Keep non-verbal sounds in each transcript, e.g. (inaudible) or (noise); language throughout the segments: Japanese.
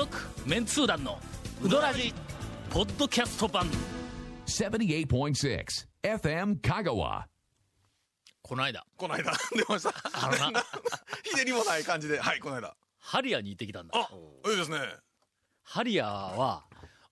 続メンツー団のウドラジポッドキャスト版78.6 FM Kagawa. この間この間、(laughs) 出ました。あのな (laughs) ひねりもない感じで、はい、この間。ハリアに行ってきたんだあ、いいですね。ハリアは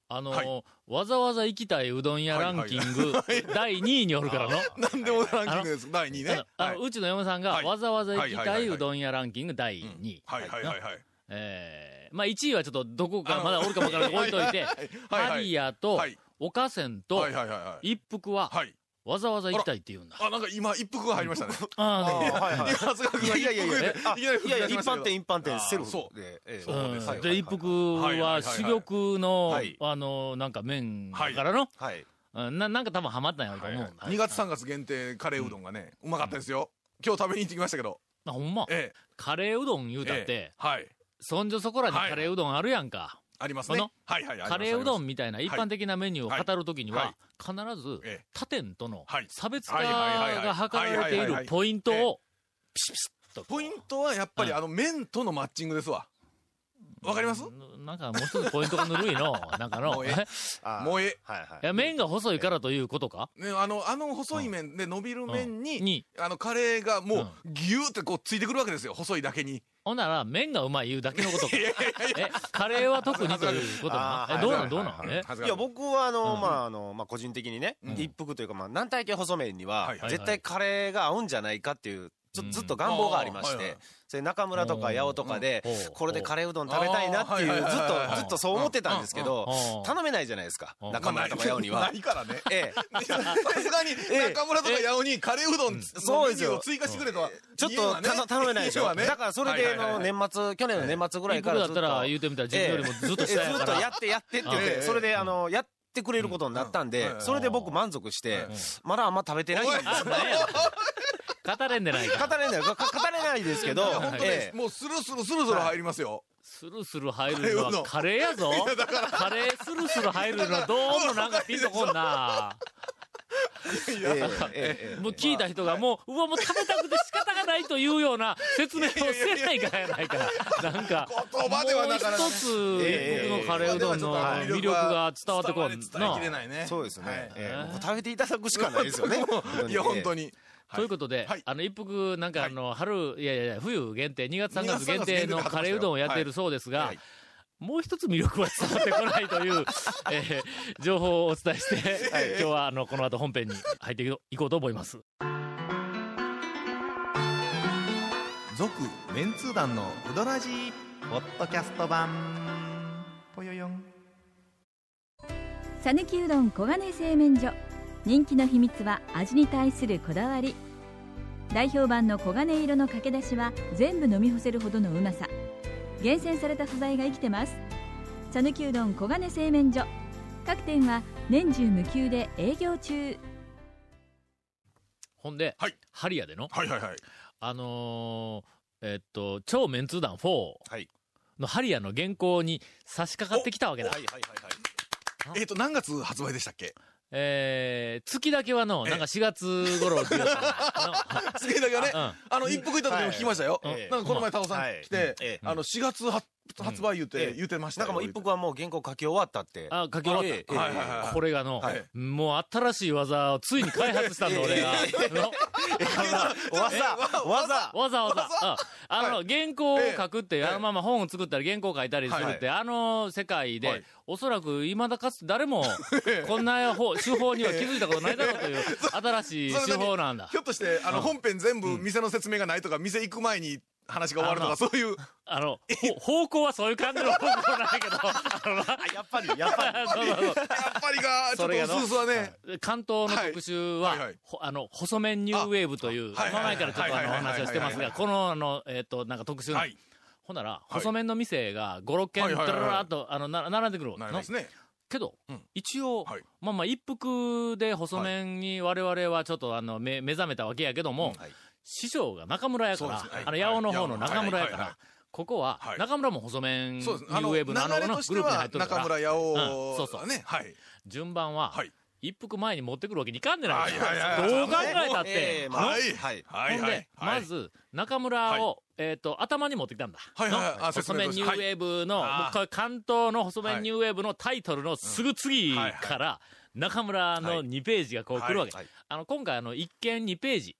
あの、はいわざわざ行きたいうどん屋ランキング、第2位におるからの。なんでもランキングです。第2位ね。はいあのうちの嫁さんがはいわざわざ行きたはいはいはいいううどん屋ランキング第2位。はいはいはいはい。えー、まあ1位はちょっとどこかまだおるかもわからない置いといて、ハリアとはい。岡線とはいはいはいはい。一服ははい。わざわざ行きたいって言うんだ。あ、なんか今、一服が入りましたね。ああ今、長谷川君がいやいやいやいや。一服でいやいや、一般店、一般店、あセルフそう。で。ええ。そうで一服は珠玉の、はいあの、なんか麺からの、はい。うん。ななんか多分ハマったんやろうと思う。んだ。2月3月限定カレーうどんがね、うまかったですよ。今日食べに行ってきましたけど。あほんま？えカレーうどん言うえ。たって、ええ。はい。そんじょそこらにカレーうどんあるやんか。ありますこの？ね。はいはい。カレーうどんみたいな一般的なメニューを語るときには必ずええ、他店とのはい。差別化が図られているポイントを、ピシピシッと。ポイントはやっぱりうん。あの麺とのマッチングですわ。わかります？なんかもう一つポイントがぬるいの。(laughs) なんかの。もうええ。え？あーもうええ。はいはい。いや、麺が細いからということか？ね、あの、あの細い麺で伸びる麺に、うんに。あの、カレーがもう、ぎゅーってこうついてくるわけですよ。細いだけに。ほんなら、麺がうまい言うだけのことか。え、カレーは特にということえ、どうなはい。んどうなんえ？いや、僕はあの、まあ、あの、まあ、個人的にね、一服というか、まあ、軟体系細麺には絶対カレーが合うんじゃないかっていう、ずっと願望がありましてそれ中村とか八尾とかでうん、これでカレーうどん食べたいなっていう、ずっと、ずっとそう思ってたんですけど頼めないじゃないですか、うん。中村とか八尾には。な。いからね。ええ。さすがに、中村とか八尾にカレーうどんのそうですよ。追加してくれとは。ちょっとた頼めないでしょ。だからそれで、あの、年末、去年の年末ぐらいからずっと。言うてみたら自分よりもずっと下やずっとやってやってって言っええて、それで、あの、やってくれることになったんうん。でう、ん。それで僕満足して、まだあんま食べてないんですよ。語れんでないか。語れない、か語れないですけど、本当えねえ、もうスルスルスルスル入りますよ。スルスル入るのはカカレーやぞ。カレースルスル入るのどうもなんかピンとこんな。もう聞いた人がもう、うわ、もう食べたくて仕方がないというような説明をせないからやないか。なんか、言葉ではなかなかもう一つ、ええ僕のカレーうどんの魅力が伝わってこんな。ないね。そうですね。食べていただくしかないですよね。いや、本当に。ということで、はい。あの、一服、なんかあの、春、いやいやいや、冬限定、2月3 2月月3月限定の限定でカレーうどんをやっているそうですが、はい。もう一つ魅力は伝わってこないという、(laughs) えー情報をお伝えして、今日はあの、この後本編に入っていこうと思います。続メンツー団のウドラジーポッドキャスト版。ぽよよん。さぬきうどん黄金製麺所人気の秘密は味に対するこだわり。代表版の黄金色のかけだしは全部飲み干せるほどのうまさ。厳選された素材が生きてます。さぬきうどん黄金製麺所。各店は年中無休で営業中。ほんで、はい。ハリアでの、はいはいはい。あのーえっと、超メンツー団4はい。のハリアの原稿に差し掛かってきたわけだ。はいはいはいはい。えっと、何月発売でしたっけ？えー、月だけはの、なんか4月頃って言うたの好きだけどね、うん。あの、一服行った時も聞きましたよ。はい。なんかこの前、タオさんはい。来て、ええ。あの、4月発発売言って、ええ。言ってましたよ。なんかもう一服はもう原稿書き終わったって。あ、書き終わった。はいはいはい。これがの、はい。もう新しい技をついに開発したんだ、俺が。の。わざ、わざ、わざわざ。うん。あの、原稿を書くって、ええ。あのまま本を作ったり原稿を書いたりするって、あの世界で、はい。おそらく未だかつて誰も、(laughs) こんな方手法には気づいたことないだろうという、新しい手法なんだ。ひ。ょっとして、あの、本編全部店の説明がないとか、店行く前に話が終わるとか、そういう。あの、ほ方向はそういう感じの方向なんやけど、あのなやっぱり、やっぱり。(laughs) そうそうそうやっぱりが、ちょっとそれがのうすうすはね。関東の特集は、はいはいはいほあの、細麺ニューウェーブという、あはいはいはい前からちょっとあの、話をしてますが、この、あの、えっ、と、なんか特集の、はいほんなら、い細麺の店が5、6軒、ドララーっと、あの、な並んでくるなりますね。けど、うん一応、はいまあまあ、一服で細麺に我々はちょっとあの、目、目覚めたわけやけども、はい師匠が中村やから、あの、八尾の方の中村やから、ここは、はい中村も細麺ニュそうです。ーウェーブのあの、のグループに入っ、とるから。中村八尾、うんそうそうね。はい。順番は、はい一服前に持ってくるわけにいかんでないどう考えたって。はい。はいはい。ほんではい。、まず、中村をえっ、と、頭に持ってきたんだ。はいはい細麺ニューウェーブの、関東の細麺ニューウェーブのタイトルのすぐ次から、中村の2ページがこう来るわけ。はいあの、今回あの、一見2ページ。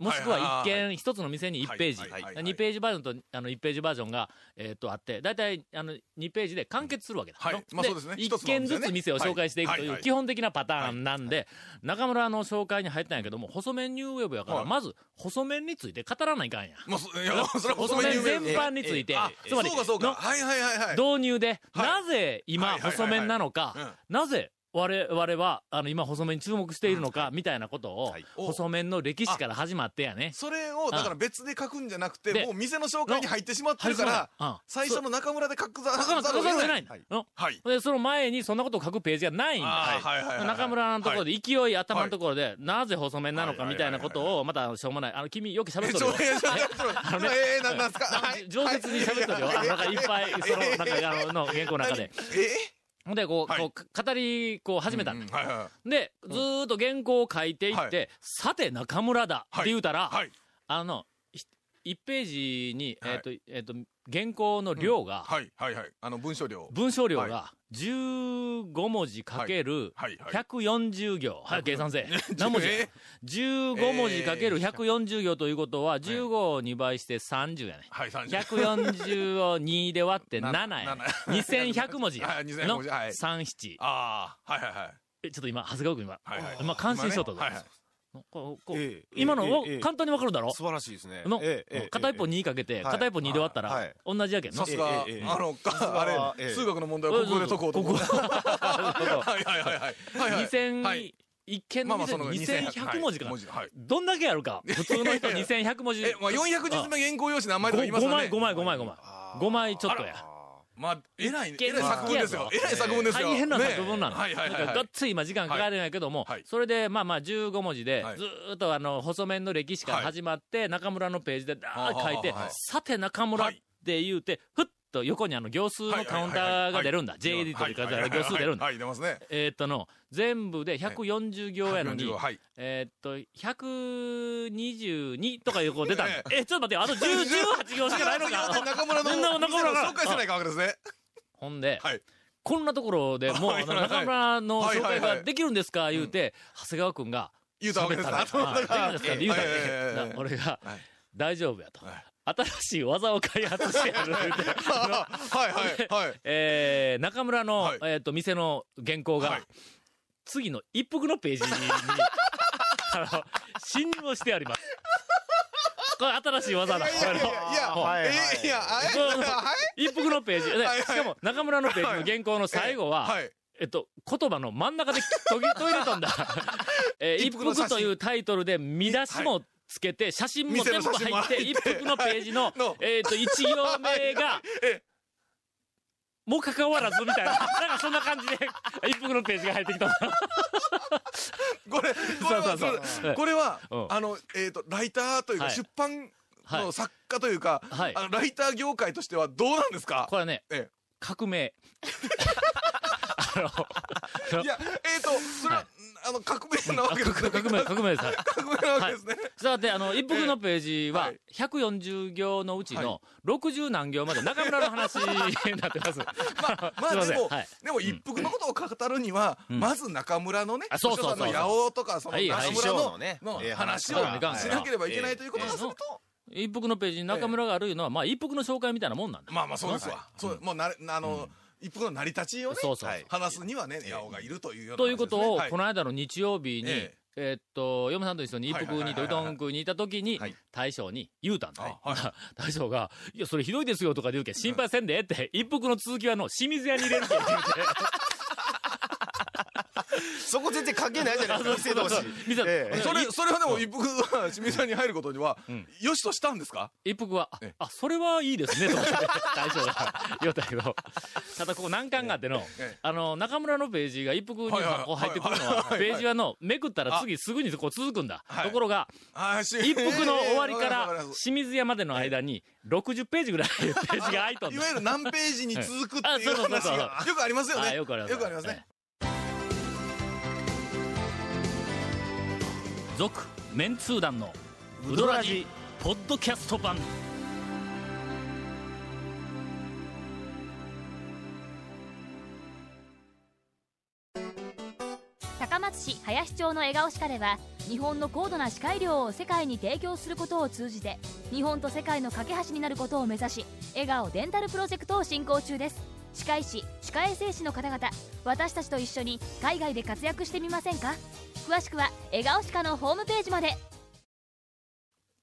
もしくは一見一つの店に1ページ。はいはいはい2ページバージョンとあの1ページバージョンが、えっ、と、あって、だいたいあの2ページで完結するわけだ。はい。のまあそうですね。一一つの軒店ね。ずつ店を紹介していくとはい。う基本的なパターンなんで、中村の紹介に入ったんやけども、細麺ニューウェーブやから、はい。まず、細麺について語らないかんや。まあ、そ (laughs) いや、それは細麺全般について。あ、、つまり、そうかそうか。のはいはいはいはい。導入で、はい。なぜ今、細麺なのうん。か、なぜ、我々は、あの、今、細麺に注目しているのか、みたいなことをはい、細麺の歴史から始まってやね。それを、だから別で書くんじゃなくて、でもう店の紹介に入ってしまってるから、うん最初の中村で書くざるを得ないはい。で、その前にそんなことを書くページがないんだ。はい中村のところで、勢い頭のところで、なぜ細麺なのかみたいなことを、またしょうもない。あの、君よく喋っえ、とるよ。あのねえー、な、なんすかなんかはい饒舌に喋っとるよ。なんかいっぱい、その、なんか、あの、の原稿の中で。えほんで、こう、はい。こう、語り、こう、始めた。んだ。で、ずーっと原稿を書いていって、はい。さて中村だって言うたら、はい。あの、1ページに、はい。えっ、と、えっ、と、原稿の量が、はいはいはい。あの、文章量。文章量が15文字かけるはいはい。140行。はい、計算せえ。(laughs) (laughs) 何文字？え ?15 文字かける140行ということは、15を2倍して30やね。はい、30。140を2で割って7やね。な2100文字や。はい2100文字はい3、7。ああ、はいはいはい。えちょっと今、長谷川君今、はいはいまあ、感心しとったぞ。はいはい。こうこうええ今の、簡単にわかるだろ？素晴らしいですね。の、片一方2かけて、はい片一方2で割ったらはい、同じやけんの？さ。すが、あの、あれ、ええ数学の問題をここで解こうと。ここはいはいはいはい。(laughs) はいはい。2000、はい一見の店に2100文字か。はい。どんだけやるか？普通の人2100文字。え、まあ、400字目原稿用紙何枚とか言います5よね。枚、5枚、5枚、5枚。5枚ちょっとや。まあ、えらい、えらい作文ですよ。えらい作文ですよ。大変なね作文なの。はいはいはいだからがっつり今時間かかるんやけども、はいそれでまあまあ15文字で、はいずーっとあの、細麺の歴史から始まって、中村のページでダーッ書いて、はあはあはあさて中村って言うて、ふっと横にあの行数のカウンターが出るんだ。J エディットで書いてある行数出るんだ。はい、出ますね。えーっとの、全部で140行やのに、140はい。えーっと、122とかいうこう出た (laughs) え。え、ちょっと待って、あと10 18行しかないのか。中村の、中村が紹介してないかわけですね。ほんで、はい。こんなところでもう、中村の紹介ができるんですか？言うて、長谷川くんが、言うたわけですか言うたら。はいはいはいはい。な俺がはい、大丈夫やと。はい。新しい技を開発してやる。(laughs) はいはいはい。えー、中村のはい、えっと、店の原稿がはい、次の一服のページに、(laughs) あの、侵入をしてあります。これ新しい技だ。いやいやはいはいえ、いや、あれ？このはい？一服のページ。ではいはいしかも、中村のページの原稿の最後は、はい。えっと、言葉の真ん中で途切れとんだ。(laughs) えー一服というタイトルで見出しもつけて、写真も全部入って、一服のページの (laughs) の、えっと、一行目が (laughs) え、もう関わらずみたいな。なんかそんな感じで、一服のページが入ってきた。(laughs) これ、これは、そうそうそう。これはうん、あの、えっと、ライターというか、はい。出版はい。の作家というか、はい。あの、ライター業界としてはどうなんですか？これはね、え革命。あのえ。いや、えっと、それは、あの、革命なわけですね。革命、革命です。はい (laughs) 革命なわけですね。したがって、あの、一服のページははい、140行のうちの60何行まで中村の話になってます。(laughs) まあ、ますあでもでも一服のことを語るには、ん。まず中村のね、あそうそうそう八尾とか、その中村のの話をしなければいけないということがすると、一服のページに中村があるいうのは、まあ、一服の紹介みたいなもんなんだ。まあまあそうですわ。そう、もうなれ、あの、一服の成り立ちをね、そうそうはい。話すにはね、八尾がいるというようなということを、この間の日曜日に、ええ。ーっと、嫁さんと一緒に一服にとうどん食いに行った時にはい、大将に言うたんだ。あはい。(laughs) 大将が、いや、それひどいですよとかで言うけん、心配せんでえって、一服の続きはの、清水屋に入れるけん言うて。(laughs) そこ全然関係ないじゃないですか、店同士。店ええ。それ、それはでも一服が清水さんに入ることにはん、よしとしたんですか？一服は、あそれはいいですね、と思って、(laughs) 大将が言うたけど、ただここ難関があってのええ、あの、中村のページが一服にこう入ってくるのは、ページはの、めくったら次すぐにこう続くんだ。はい。ところが、あーし一服の終わりから清水屋までの間に60ページぐらいページが空いとんだいわゆる何ページに続くってあいうそうそうそう話がよくありますよね。あよくあります。よくありますね。続メンツー団のウドラジポッドキャスト版。高松市林町の笑顔歯科では日本の高度な歯科医療を世界に提供することを通じて日本と世界の架け橋になることを目指し笑顔デンタルプロジェクトを進行中です。歯科医師歯科衛生士の方々私たちと一緒に海外で活躍してみませんか？詳しくは笑顔歯科のホームページまで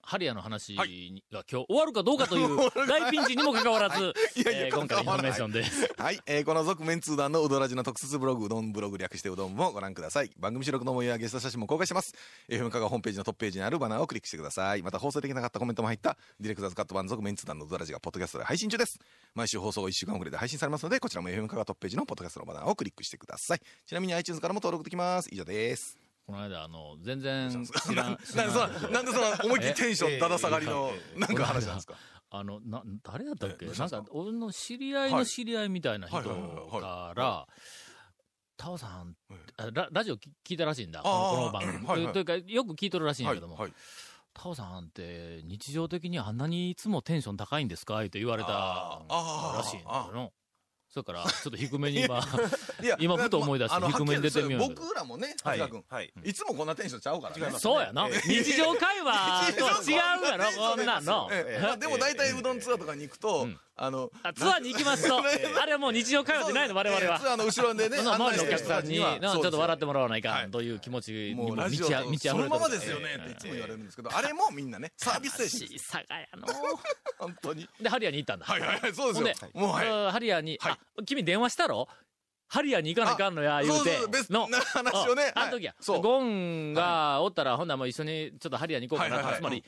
ハリアの話が今日終わるかどうかという (laughs) 大ピンチにもかかわらず、いやいやえー今回のインフォメーションです。はい、えーこの続麺通団のうどらじの特設ブログ、うどんブログ略してうどんもご覧ください。番組収録の模様やゲスト写真も公開してます。FM 香川ホームページのトップページにあるバナーをクリックしてください。また放送できなかったコメントも入った、ディレクターズカット版続麺通団のうどらじがポッドキャストで配信中です。毎週放送1週間遅れで配信されますので、こちらも FM 香川トップページのポッドキャストのバナーをクリックしてください。ちなみに iTunes からも登録できます。以上です。この間、あの、全然知ならん、知 (laughs) なんでそらんんななんでそんな思いっきりテンションだだ下がりの、なんか話なんですか？あの、な、誰だったっけ？えなんか、俺の知り合いの知り合いみたいな人から、タオさんララジオ聞聞いたらしいんだ、この番組。というか、よく聞いとるらしいんやはい、けども、はい。タオさんって日常的にあんなにいつもテンション高いんですか？って言われたらしいんだよ。それから、ちょっと低めに今、(laughs) いや今ふと思い出して低めに出てみよう僕らもね、は君、はい。いつもこんなテンションちゃうからね。そうやな。日常会話と違うやろ、こんなんの。でも大体うどんツアーとかに行くと、うん。あの、あツアーに行きますと、あれはもう日常会話でないの、我々は。ええ。ツアーの後ろでね、その周りのお客さんに、ちょっと笑ってももらわないかという気持ちにも満ち溢れてるそのままですよねっていつも言われるんですけど、あれもみんなね、サービス精神。さがやの。(laughs) 本当に。で、ハリアに行ったんだ。はいはいはい、そうでですよ。もうハリアに、はいあ、君電話したろ？ハリアに行かないかんのや、言うて。そうそうベス。トのな話をね。うん。あの時や。そう。ゴンがおったら、ほんならもう一緒にちょっとハリアに行こうかな。つまり、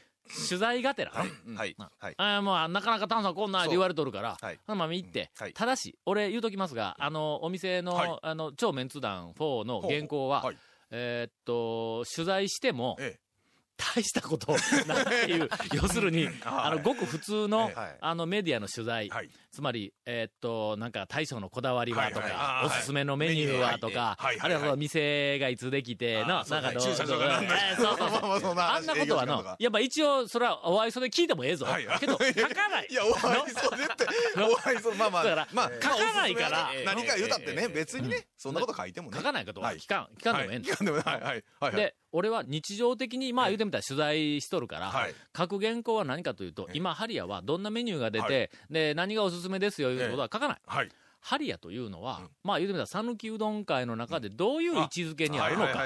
取材がてら？はい。なはい。あーもう、なかなか炭酸こんなんって言われとるから、はい。ほんなまあ行って、はい。ただし、俺言うときますが、あの、お店の、はい。あの、超メンツ団4の原稿は、はい。えーっと、取材しても、ええ大したことないっていう、(laughs) 要するに、あの、ごく普通の、はい。あの、メディアの取材、はい。つまり、えーっと、なんか大将のこだわりはとか、おすすめのメニューはとか、あるいは店がいつできて、な、なんかどう、そうそうそう。まあんなことはのやっぱ一応、それはお愛想で聞いてもええぞ。けど、書かない。いや、お愛想でって、(laughs) お愛想、まあまあ、だからまあ、書かないから。何か言うたってね、別にね、そんなこと書いてもね。書かないこと聞かん、聞かんでもええん聞かんでもはい、はい、はい。はい。で、俺は日常的に、まあ言うてみたら取材しとるから、はい。書く原稿は何かというと、ええ。今、ハリアはどんなメニューが出て、はい。で、何がおすすめですよ、いうことは書かない。はい。ハリアというのは、うん。まあ言うてみたら、讃岐うどん会の中でどういう位置づけにあるのか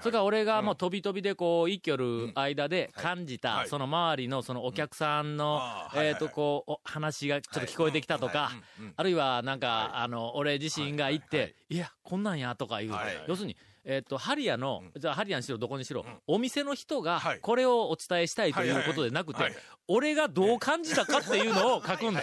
それから俺がもう飛び飛びでこう、一挙る間で感じた、はいその周りのそのお客さんの、えっと、こう、お話がちょっと聞こえてきたとか、あるいはなんか、あの、俺自身が行って、はいや、こんなんやとかいう、要するに、えっと、ハリアの、じゃあハリアにしろどこにしろ、んお店の人がはいこれをお伝えしたいということでなくて俺がどう感じたかっていうのを書くんだ。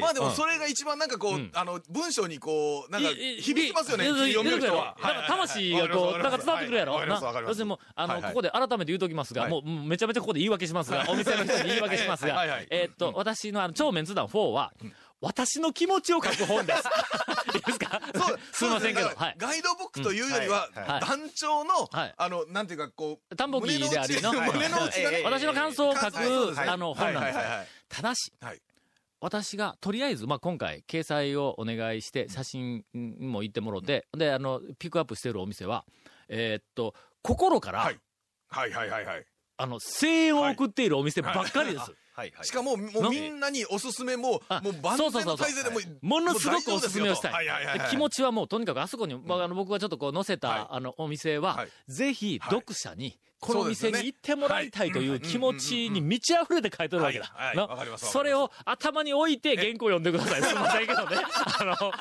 まあでもそれが一番なんかこう、うんあの、文章にこう、なんか響きますよね、読める人は。なんか魂がこう、なんか伝わってくるやろ。な要するにもう、あの、ここで改めて言うときますが、はいもう、めちゃめちゃここで言い訳しますが、お店の人に言い訳しますがえーっと、私のあの、超メンツ団4は、私の気持ちを書く本です。(laughs) いいですか？そう (laughs) すいませんけど、はい。ガイドブックというよりは、団長の、はい。あの、なんていうか、こう、田んぼ木でありの、胸の内がね、私の感想を書くあの、本なんです。ただし、はい。私が、とりあえず、まあ、今回、掲載をお願いして、写真も言ってもろて、で、あの、ピックアップしてるお店は、えーっと、心から、はい。はい。はい。はい。はい。あの、声援を送っているお店ばっかりです。はい。はいしかも、もうのみんなにおすすめも、あもう万全の体制でもう、ものすごくおすすめをしたい。はいはいはいはい。で気持ちはもうとにかくあそこに、まああの僕がちょっとこう載せた、はい。あのお店は、はい。ぜひはい。読者に、この店に行ってもらいたいという気持ちに満ち溢れて書いてるわけだ。はい。はい。それを頭に置いて原稿読んでください。すみません。(laughs) けどね。あの、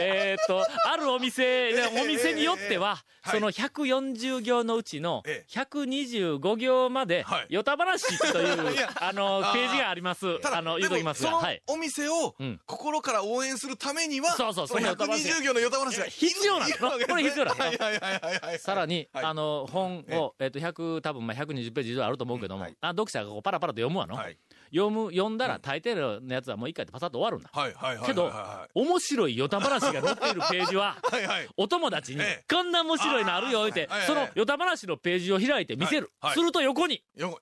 えーっと、あるお店、ええお店によっては、ええその140行のうちのええ。125行まではい、ヨタ話という、(laughs) あの、ページがあります。あの、言うときますが。はい。そのお店をうん。心から応援するためには、そうそうそのそのヨタ話が120行のヨタ話が必要なの？いるわけですね。これ必要なの？はいはいはいはいはい。さらに、はい。あの、本を、えっと、100、多分まあ120ページ以上あると思うけども、はいあ読者がこうパラパラと読むわの。はい読む、読んだら大抵のやつはもう一回でパサッと終わるんだ。はいはいはいはい。けどは面白いヨタ話が載っているページは、い (laughs) はいはい。お友達にええ、こんな面白いのあるよ、言うてはいはい、そのヨタ話のページを開いて見せるはい。はいすると横に、よ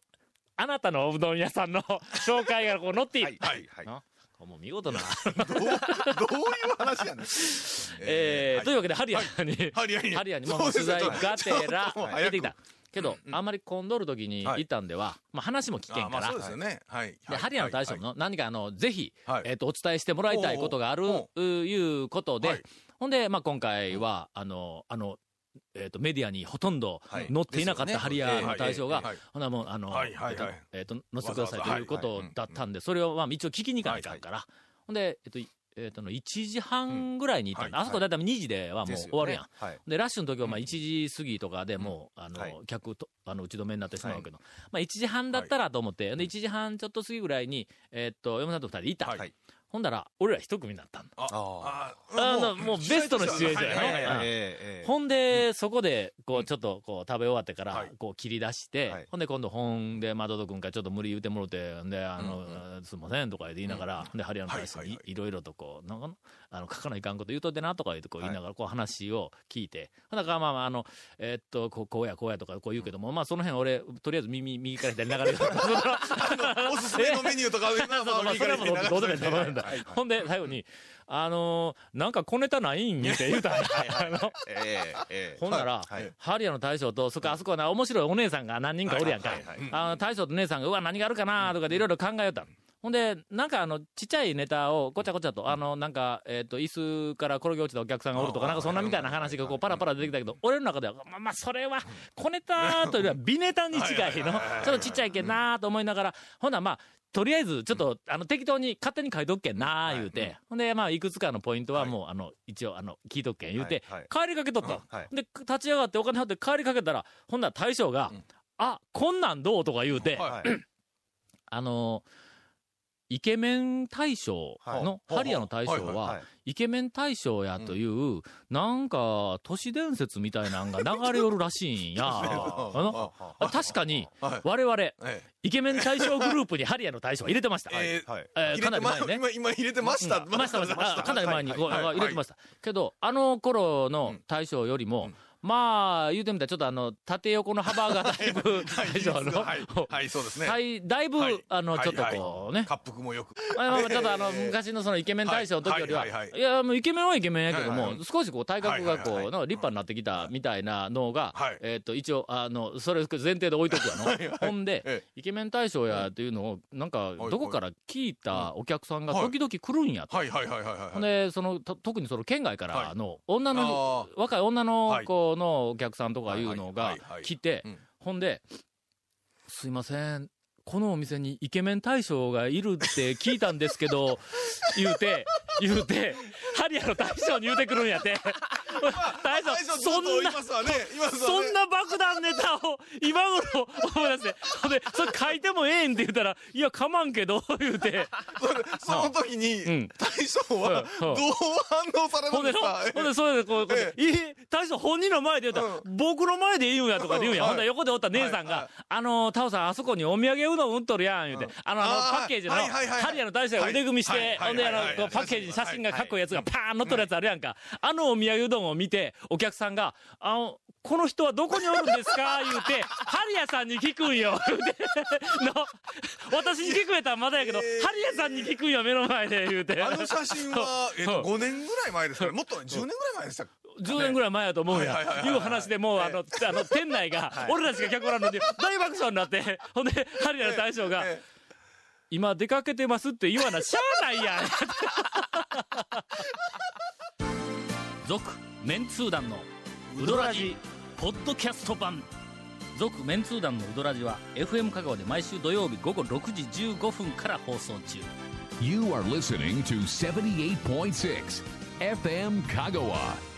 あなたのおうどん屋さんの紹介がこう載っている。はいはいなもう見事な。(laughs) どう、どういう話やねん。(laughs) えー、というわけで、ハリアンに、ハリアンにハリアンにも取材よがてら出てきた。けど、あんまり混んどる時にはい。行ったんでは、まあ話も聞けんから。そう、ですよね。はい。で、ハリアンの大将の何かあの、ぜひ、はい。えっと、お伝えしてもらいたいことがある、いうことで、はい。ほんで、まあ今回は、あの、あの、えっ、と、メディアにほとんどはい。載っていなかったハリアンの大将が、ほなもう、あの、えっ、と、えっと載せてくださいということだったんで、それをまあ一応聞きに行かないかんから、ほんで、えっ、と、いえっ、との、1時半ぐらいに行ったんだ、あそこだいたい2時ではもう終わるやん。はい。で、ラッシュの時はまあ1時過ぎとかでもう、あの、はい。客と、あの、打ち止めになってしまうけど、まあ1時半だったらと思って、で、1時半ちょっと過ぎぐらいに、えーっと、嫁さんと二人でいた。はいほんだら、俺ら一組になったんだ。あああのもうベストのシチュエーションやねほんで、そこで、こう、ちょっと、こう、食べ終わってからはい、こう、切り出して、はいほんで、今度、本で、まどどくんからちょっと無理言うてもろて、んで、あの、すいません、とか言いながら、で、ハリアンの大使にはいろいろとこう、なんかなあの、書かないかんこと言うとってな、とか言って、こう言いながら、こう話を聞いて、ほんだから、まあまあ、あの、えーっと、こう、こうや、こうやとか、こう言うけども、まあ、その辺俺、(laughs) とりあえず耳、右から左に流れる。おすすめのメニューとか、それはもうどうでもいいんだはい。ほんで、最後に、あのーなんか小ネタないん？って言うたんだ。(laughs) あのええええ。ほんなら、はい。ハリアの大将と、そっか、あそこはな、面白いお姉さんが何人かおるやんか。はいはいはいあの大将と姉さんが、うわ、何があるかな？とかでいろいろ考えよった。ほんで、なんかあの、ちっちゃいネタを、ごちゃごちゃと、あの、なんか、えっ、と、椅子から転げ落ちたお客さんがおるとか、なんかそんなみたいな話がこう、パラパラ出てきたけど、俺の中では、まあまあ、それは、小ネタというよりは、美ネタに近いの。ちょっとちっちゃいけんなと思いながら、ほな、まあ、とりあえず、ちょっと、あの、適当に、勝手に書いとくけんな言うて、ほんで、まあ、いくつかのポイントはもう、あの、一応、あの、聞いとくけん。言うて帰りかけとった。はい。で、立ち上がってお金払って帰りかけたら、ほんなら大将が、あ、こんなんどう？とか言うて、(clears throat) あのイケメン大賞の、はいハリアの大賞はイケメン大賞やという、なんか、都市伝説みたいなんが流れよるらしいんや。(laughs) あのあ確かに、はい。我々、ええ。イケメン大賞グループにハリアの大賞は入れてました。えかなり前にね。今、今入れてました。うん。ましたました。あかなり前に。入れてました。(laughs) けど、あの頃の大将よりも、まあ、言うてみたらちょっとあの、縦横の幅がだいぶ、(laughs) 大将の、はい、はい、そうですね。だいだいぶ、はい。あの、はいちょっとこうね、滑腹もよく。まあちょっとあの、昔のそのイケメン大賞の時よりは、はいや、もうイケメンはイケメンやけども少しこう体格がこう、立派になってきたみたいなのがはい、えっと、一応、あの、それ前提で置いとくわの。ほんでえ、イケメン大賞やっていうのを、なんか、はいどこから聞いたお客さんがはい。時々来るんやと。はいはいはいはいはい。ほんで、その、と特にその県外からの女あの、若い女の子のお客さんとかいうのが来てうん、ほんで、すいません、このお店にイケメン大将がいるって聞いたんですけど、(laughs) 言うて、言うて、ハリアの大将に言うてくるんやって。大将そんなそんな、爆弾ネタを今頃思い出して、ほんで、それ書いてもええんって言ったら、いや、かまんけど、言うて、その時に、うん。大将は、どう反応されほんでの、るんですかほんで、それでこう、え大将本人の前で言うたら、僕の前で言うんやとかで言うんや。うん。ほんで横でおった姉さんが、あの、タオさん、あそこにお土産うどん売っとるやん、言うて、あの、あの、パッケージの、ハリアの大将が腕組みして、ほんで、あの、パッケージに写真がかっこいいやつがパーン載っとるやつあるやんか。あのお土産うどんを見て、お客さんが、あの、この人はどこにおるんですか？(laughs) 言うて、ハリアさんに聞くんよ。言うて、(laughs) の、私に聞くやったらまだやけど、えー。ハリアさんに聞くんよ、目の前で、言うて。あの写真は、えっと、う。ん5年ぐらい前ですから、もっとね10年ぐらい前でした。10年ぐらい前やと思うんやはいう話でもう、あの、あの、店内が、(laughs) 俺らしか客おらんのに、大爆笑になって、(laughs) ほんで、ハリアの大将が、え今出かけてますって言わな、しゃあないやん。(laughs) 続、メンツー団の、ウドラジ、ポッドキャスト版。続、メンツー団のウドラジは、FM 香川で毎週土曜日午後6時15分から放送中。You are listening to 78.6 FM Kagawa.